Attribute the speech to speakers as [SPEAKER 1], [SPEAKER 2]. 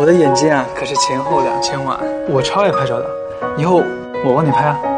[SPEAKER 1] 我的眼睛啊可是前后两千万。我超爱拍照的以后我帮你拍啊。